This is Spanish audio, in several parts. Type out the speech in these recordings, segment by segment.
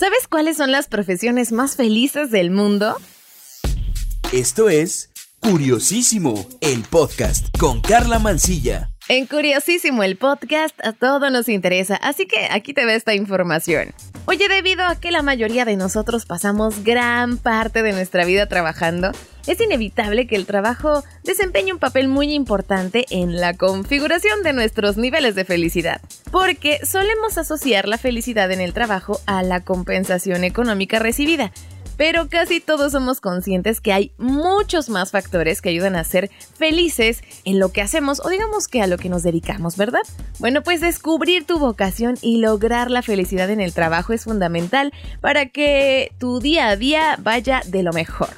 ¿Sabes cuáles son las profesiones más felices del mundo? Esto es Curiosísimo, el podcast con Carla Mancilla. En Curiosísimo, el podcast a todo nos interesa, así que aquí te ve esta información. Oye, debido a que la mayoría de nosotros pasamos gran parte de nuestra vida trabajando, es inevitable que el trabajo desempeñe un papel muy importante en la configuración de nuestros niveles de felicidad, porque solemos asociar la felicidad en el trabajo a la compensación económica recibida, pero casi todos somos conscientes que hay muchos más factores que ayudan a ser felices en lo que hacemos o digamos que a lo que nos dedicamos, ¿verdad? Bueno, pues descubrir tu vocación y lograr la felicidad en el trabajo es fundamental para que tu día a día vaya de lo mejor.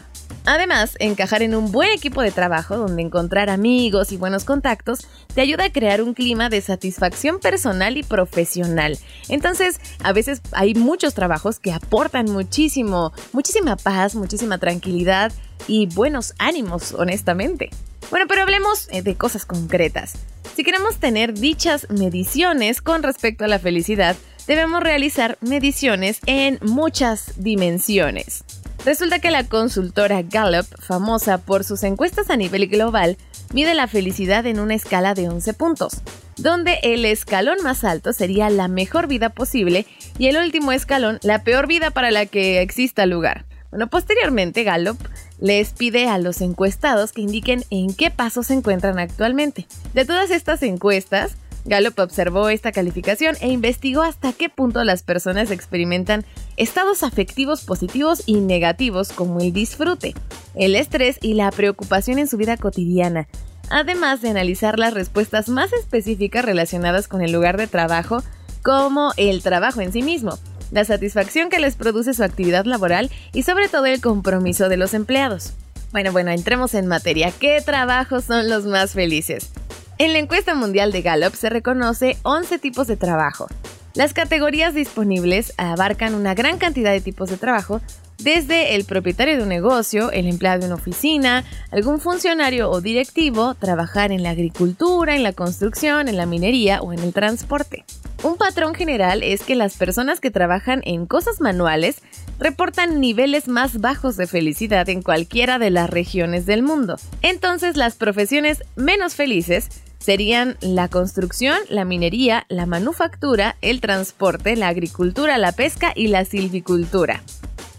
Además, encajar en un buen equipo de trabajo donde encontrar amigos y buenos contactos te ayuda a crear un clima de satisfacción personal y profesional. Entonces, a veces hay muchos trabajos que aportan muchísimo, muchísima paz, muchísima tranquilidad y buenos ánimos, honestamente. Bueno, pero hablemos eh, de cosas concretas. Si queremos tener dichas mediciones con respecto a la felicidad, debemos realizar mediciones en muchas dimensiones. Resulta que la consultora Gallup, famosa por sus encuestas a nivel global, mide la felicidad en una escala de 11 puntos, donde el escalón más alto sería la mejor vida posible y el último escalón la peor vida para la que exista lugar. Bueno, posteriormente Gallup les pide a los encuestados que indiquen en qué paso se encuentran actualmente. De todas estas encuestas, Gallup observó esta calificación e investigó hasta qué punto las personas experimentan estados afectivos positivos y negativos como el disfrute, el estrés y la preocupación en su vida cotidiana, además de analizar las respuestas más específicas relacionadas con el lugar de trabajo, como el trabajo en sí mismo, la satisfacción que les produce su actividad laboral y sobre todo el compromiso de los empleados. Bueno, bueno, entremos en materia. ¿Qué trabajos son los más felices? En la encuesta mundial de Gallup se reconoce 11 tipos de trabajo. Las categorías disponibles abarcan una gran cantidad de tipos de trabajo, desde el propietario de un negocio, el empleado de una oficina, algún funcionario o directivo, trabajar en la agricultura, en la construcción, en la minería o en el transporte. Un patrón general es que las personas que trabajan en cosas manuales reportan niveles más bajos de felicidad en cualquiera de las regiones del mundo. Entonces las profesiones menos felices serían la construcción, la minería, la manufactura, el transporte, la agricultura, la pesca y la silvicultura.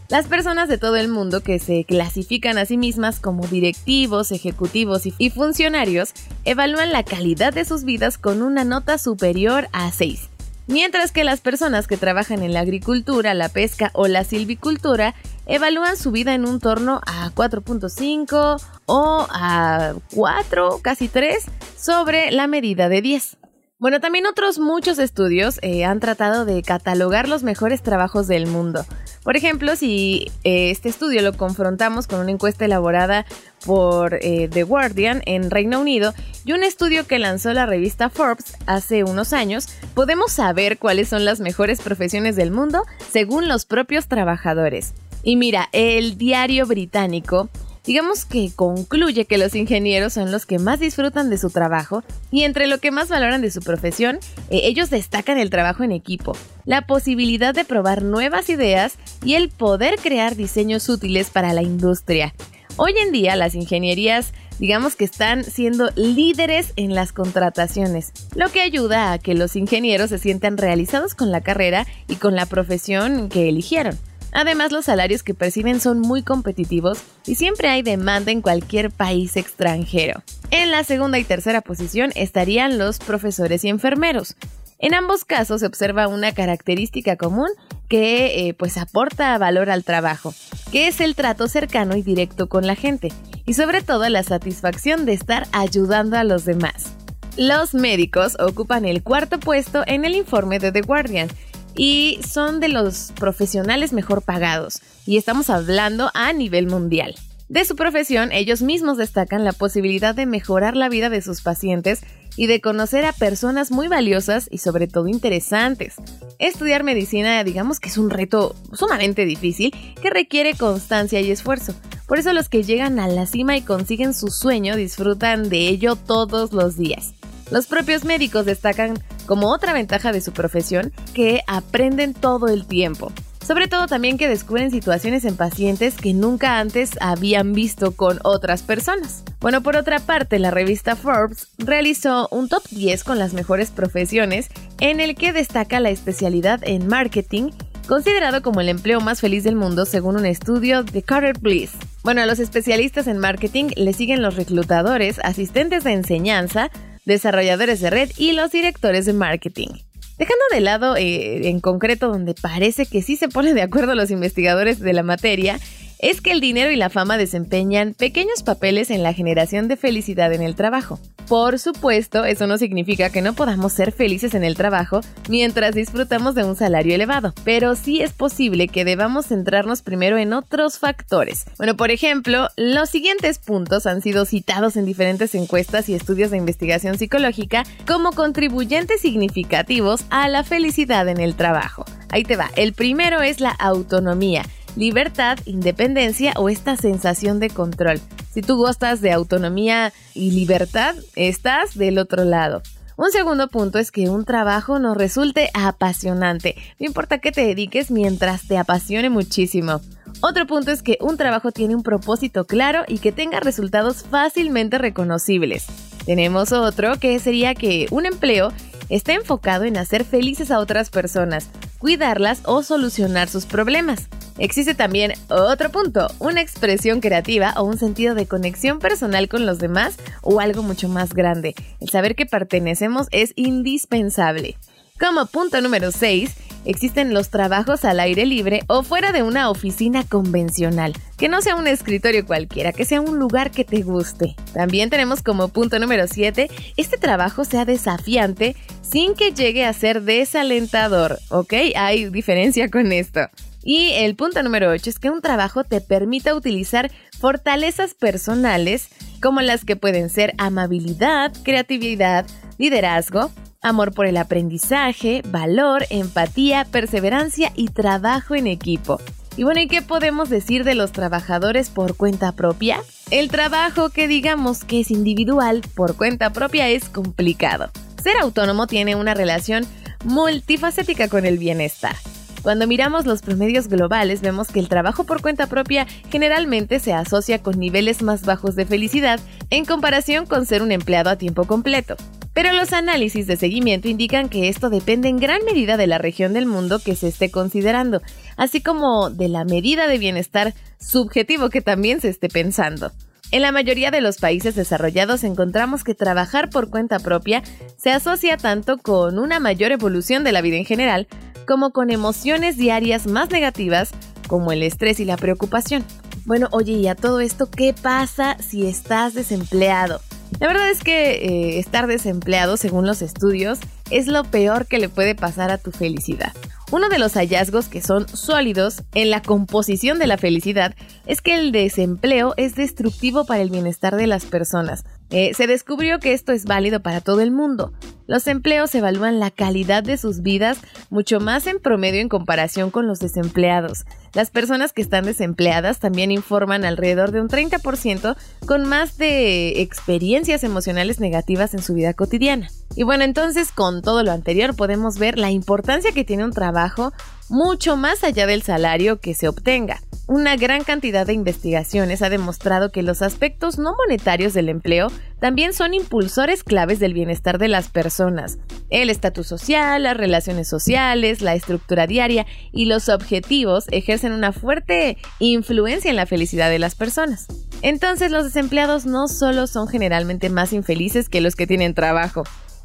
Las personas de todo el mundo que se clasifican a sí mismas como directivos, ejecutivos y funcionarios evalúan la calidad de sus vidas con una nota superior a 6. Mientras que las personas que trabajan en la agricultura, la pesca o la silvicultura evalúan su vida en un torno a 4.5 o a 4, casi 3, sobre la medida de 10. Bueno, también otros muchos estudios eh, han tratado de catalogar los mejores trabajos del mundo. Por ejemplo, si eh, este estudio lo confrontamos con una encuesta elaborada por eh, The Guardian en Reino Unido y un estudio que lanzó la revista Forbes hace unos años, podemos saber cuáles son las mejores profesiones del mundo según los propios trabajadores. Y mira, el diario británico digamos que concluye que los ingenieros son los que más disfrutan de su trabajo y entre lo que más valoran de su profesión, eh, ellos destacan el trabajo en equipo, la posibilidad de probar nuevas ideas y el poder crear diseños útiles para la industria. Hoy en día las ingenierías digamos que están siendo líderes en las contrataciones, lo que ayuda a que los ingenieros se sientan realizados con la carrera y con la profesión que eligieron. Además, los salarios que perciben son muy competitivos y siempre hay demanda en cualquier país extranjero. En la segunda y tercera posición estarían los profesores y enfermeros. En ambos casos se observa una característica común que eh, pues aporta valor al trabajo, que es el trato cercano y directo con la gente, y sobre todo la satisfacción de estar ayudando a los demás. Los médicos ocupan el cuarto puesto en el informe de The Guardian y son de los profesionales mejor pagados, y estamos hablando a nivel mundial. De su profesión, ellos mismos destacan la posibilidad de mejorar la vida de sus pacientes y de conocer a personas muy valiosas y sobre todo interesantes. Estudiar medicina digamos que es un reto sumamente difícil que requiere constancia y esfuerzo. Por eso los que llegan a la cima y consiguen su sueño disfrutan de ello todos los días. Los propios médicos destacan como otra ventaja de su profesión que aprenden todo el tiempo. sobre todo también que descubren situaciones en pacientes que nunca antes habían visto con otras personas. Bueno, por otra parte, la revista Forbes realizó un top 10 con las mejores profesiones en el que destaca la especialidad en marketing considerado como el empleo más feliz del mundo según un estudio de Carter Bliss. Bueno, a los especialistas en marketing le siguen los reclutadores, asistentes de enseñanza, desarrolladores de red y los directores de marketing. Dejando de lado eh, en concreto donde parece que sí se ponen de acuerdo los investigadores de la materia, es que el dinero y la fama desempeñan pequeños papeles en la generación de felicidad en el trabajo. Por supuesto, eso no significa que no podamos ser felices en el trabajo mientras disfrutamos de un salario elevado, pero sí es posible que debamos centrarnos primero en otros factores. Bueno, por ejemplo, los siguientes puntos han sido citados en diferentes encuestas y estudios de investigación psicológica como contribuyentes significativos a la felicidad en el trabajo. Ahí te va. El primero es la autonomía libertad, independencia o esta sensación de control. Si tú gustas de autonomía y libertad, estás del otro lado. Un segundo punto es que un trabajo nos resulte apasionante. No importa que te dediques mientras te apasione muchísimo. Otro punto es que un trabajo tiene un propósito claro y que tenga resultados fácilmente reconocibles. Tenemos otro que sería que un empleo está enfocado en hacer felices a otras personas, cuidarlas o solucionar sus problemas. Existe también otro punto, una expresión creativa o un sentido de conexión personal con los demás o algo mucho más grande. El saber que pertenecemos es indispensable. Como punto número 6, existen los trabajos al aire libre o fuera de una oficina convencional, que no sea un escritorio cualquiera, que sea un lugar que te guste. También tenemos como punto número 7, este trabajo sea desafiante sin que llegue a ser desalentador, ¿ok? Hay diferencia con esto. Y el punto número 8 es que un trabajo te permita utilizar fortalezas personales como las que pueden ser amabilidad, creatividad, liderazgo, amor por el aprendizaje, valor, empatía, perseverancia y trabajo en equipo. Y bueno, ¿y qué podemos decir de los trabajadores por cuenta propia? El trabajo que digamos que es individual por cuenta propia es complicado. Ser autónomo tiene una relación multifacética con el bienestar. Cuando miramos los promedios globales vemos que el trabajo por cuenta propia generalmente se asocia con niveles más bajos de felicidad en comparación con ser un empleado a tiempo completo. Pero los análisis de seguimiento indican que esto depende en gran medida de la región del mundo que se esté considerando, así como de la medida de bienestar subjetivo que también se esté pensando. En la mayoría de los países desarrollados encontramos que trabajar por cuenta propia se asocia tanto con una mayor evolución de la vida en general como con emociones diarias más negativas como el estrés y la preocupación. Bueno, oye, ¿y a todo esto qué pasa si estás desempleado? La verdad es que eh, estar desempleado, según los estudios, es lo peor que le puede pasar a tu felicidad. Uno de los hallazgos que son sólidos en la composición de la felicidad es que el desempleo es destructivo para el bienestar de las personas. Eh, se descubrió que esto es válido para todo el mundo. Los empleos evalúan la calidad de sus vidas mucho más en promedio en comparación con los desempleados. Las personas que están desempleadas también informan alrededor de un 30% con más de experiencias emocionales negativas en su vida cotidiana. Y bueno, entonces con todo lo anterior podemos ver la importancia que tiene un trabajo mucho más allá del salario que se obtenga. Una gran cantidad de investigaciones ha demostrado que los aspectos no monetarios del empleo también son impulsores claves del bienestar de las personas. El estatus social, las relaciones sociales, la estructura diaria y los objetivos ejercen una fuerte influencia en la felicidad de las personas. Entonces los desempleados no solo son generalmente más infelices que los que tienen trabajo,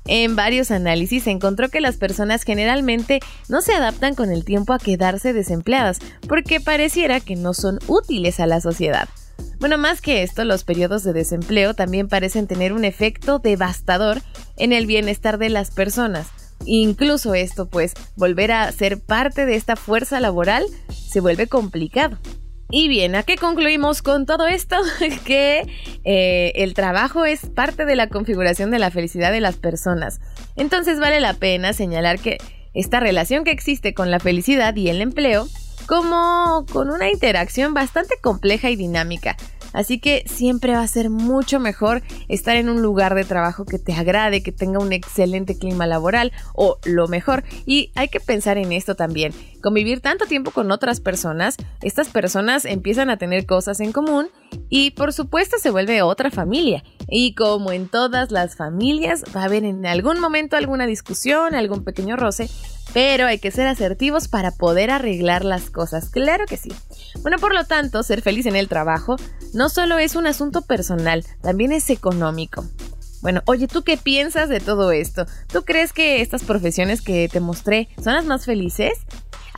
en varios análisis se encontró que las personas generalmente no se adaptan con el tiempo a quedarse desempleadas porque pareciera que no son útiles a la sociedad. Bueno, más que esto, los periodos de desempleo también parecen tener un efecto devastador en el bienestar de las personas. Incluso esto, pues, volver a ser parte de esta fuerza laboral se vuelve complicado. Y bien, ¿a qué concluimos con todo esto? que eh, el trabajo es parte de la configuración de la felicidad de las personas. Entonces vale la pena señalar que esta relación que existe con la felicidad y el empleo como con una interacción bastante compleja y dinámica. Así que siempre va a ser mucho mejor estar en un lugar de trabajo que te agrade, que tenga un excelente clima laboral o lo mejor. Y hay que pensar en esto también. Convivir tanto tiempo con otras personas, estas personas empiezan a tener cosas en común y por supuesto se vuelve otra familia. Y como en todas las familias, va a haber en algún momento alguna discusión, algún pequeño roce, pero hay que ser asertivos para poder arreglar las cosas, claro que sí. Bueno, por lo tanto, ser feliz en el trabajo no solo es un asunto personal, también es económico. Bueno, oye, ¿tú qué piensas de todo esto? ¿Tú crees que estas profesiones que te mostré son las más felices?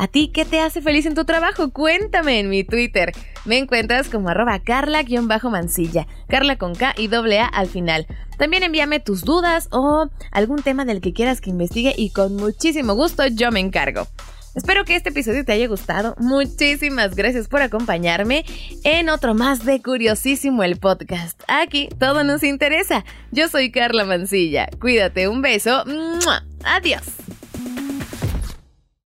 ¿A ti qué te hace feliz en tu trabajo? Cuéntame en mi Twitter. Me encuentras como arroba carla-mansilla, carla con K y doble A al final. También envíame tus dudas o algún tema del que quieras que investigue y con muchísimo gusto yo me encargo. Espero que este episodio te haya gustado. Muchísimas gracias por acompañarme en otro más de Curiosísimo el podcast. Aquí todo nos interesa. Yo soy Carla Mancilla. Cuídate, un beso. Adiós.